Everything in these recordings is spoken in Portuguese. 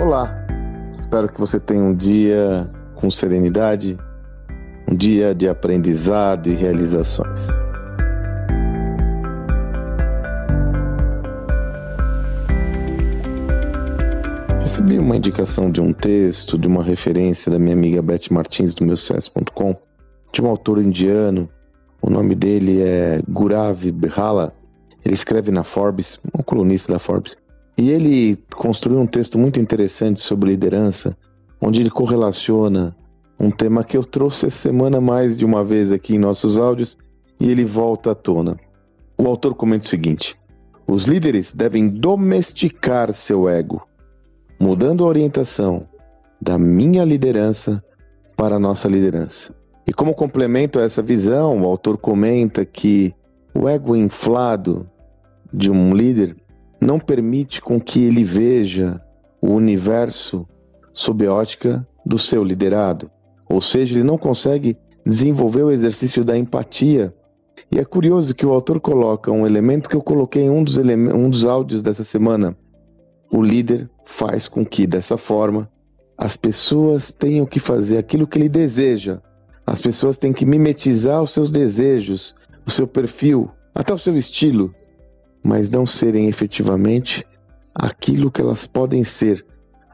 Olá, espero que você tenha um dia com serenidade, um dia de aprendizado e realizações. Recebi uma indicação de um texto, de uma referência da minha amiga Beth Martins do meu sucesso.com, de um autor indiano. O nome dele é Gurav Behala. Ele escreve na Forbes, um colunista da Forbes. E ele construiu um texto muito interessante sobre liderança, onde ele correlaciona um tema que eu trouxe essa semana mais de uma vez aqui em nossos áudios e ele volta à tona. O autor comenta o seguinte: os líderes devem domesticar seu ego, mudando a orientação da minha liderança para a nossa liderança. E como complemento a essa visão, o autor comenta que o ego inflado de um líder não permite com que ele veja o universo sob a ótica do seu liderado. Ou seja, ele não consegue desenvolver o exercício da empatia. E é curioso que o autor coloca um elemento que eu coloquei em um dos, um dos áudios dessa semana. O líder faz com que, dessa forma, as pessoas tenham que fazer aquilo que ele deseja. As pessoas têm que mimetizar os seus desejos, o seu perfil, até o seu estilo, mas não serem efetivamente aquilo que elas podem ser,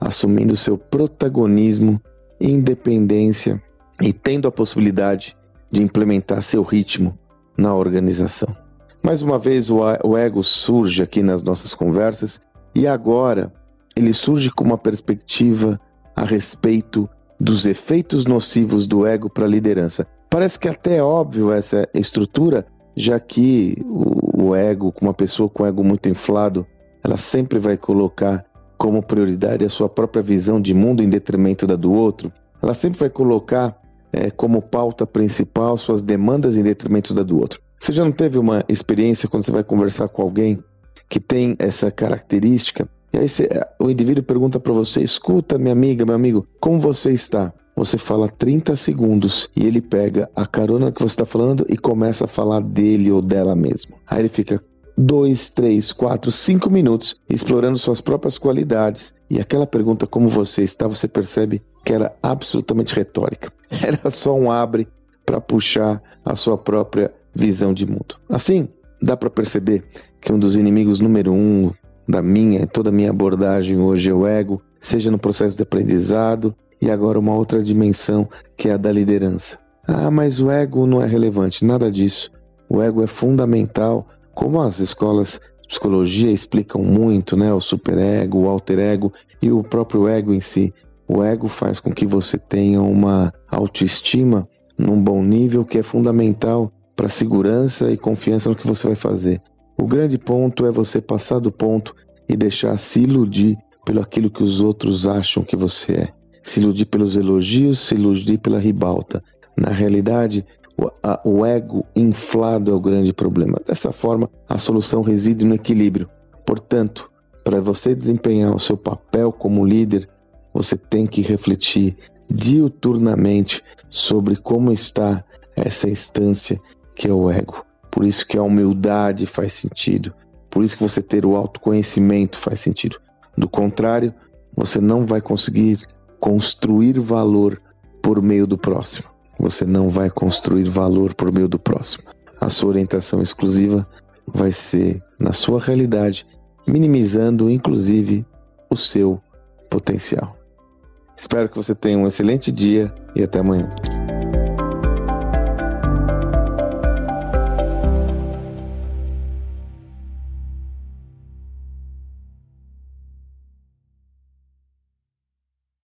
assumindo seu protagonismo, independência e tendo a possibilidade de implementar seu ritmo na organização. Mais uma vez, o ego surge aqui nas nossas conversas e agora ele surge com uma perspectiva a respeito dos efeitos nocivos do ego para a liderança. Parece que até é óbvio essa estrutura, já que o, o ego, uma pessoa com ego muito inflado, ela sempre vai colocar como prioridade a sua própria visão de mundo em detrimento da do outro. Ela sempre vai colocar é, como pauta principal suas demandas em detrimento da do outro. Você já não teve uma experiência quando você vai conversar com alguém que tem essa característica? E aí você, o indivíduo pergunta para você: escuta, minha amiga, meu amigo, como você está? Você fala 30 segundos e ele pega a carona que você está falando e começa a falar dele ou dela mesmo. Aí ele fica dois, três, quatro, cinco minutos explorando suas próprias qualidades. E aquela pergunta, como você está, você percebe que era absolutamente retórica. Era só um abre para puxar a sua própria visão de mundo. Assim, dá para perceber que um dos inimigos número um da minha, toda a minha abordagem hoje é o ego, seja no processo de aprendizado, e agora uma outra dimensão que é a da liderança. Ah, mas o ego não é relevante, nada disso. O ego é fundamental, como as escolas de psicologia explicam muito, né? O superego, o alter ego e o próprio ego em si. O ego faz com que você tenha uma autoestima num bom nível que é fundamental para segurança e confiança no que você vai fazer. O grande ponto é você passar do ponto e deixar se iludir pelo aquilo que os outros acham que você é se iludir pelos elogios, se iludir pela ribalta. Na realidade, o, a, o ego inflado é o grande problema. Dessa forma, a solução reside no equilíbrio. Portanto, para você desempenhar o seu papel como líder, você tem que refletir diuturnamente sobre como está essa instância que é o ego. Por isso que a humildade faz sentido. Por isso que você ter o autoconhecimento faz sentido. Do contrário, você não vai conseguir construir valor por meio do próximo. Você não vai construir valor por meio do próximo. A sua orientação exclusiva vai ser na sua realidade, minimizando inclusive o seu potencial. Espero que você tenha um excelente dia e até amanhã.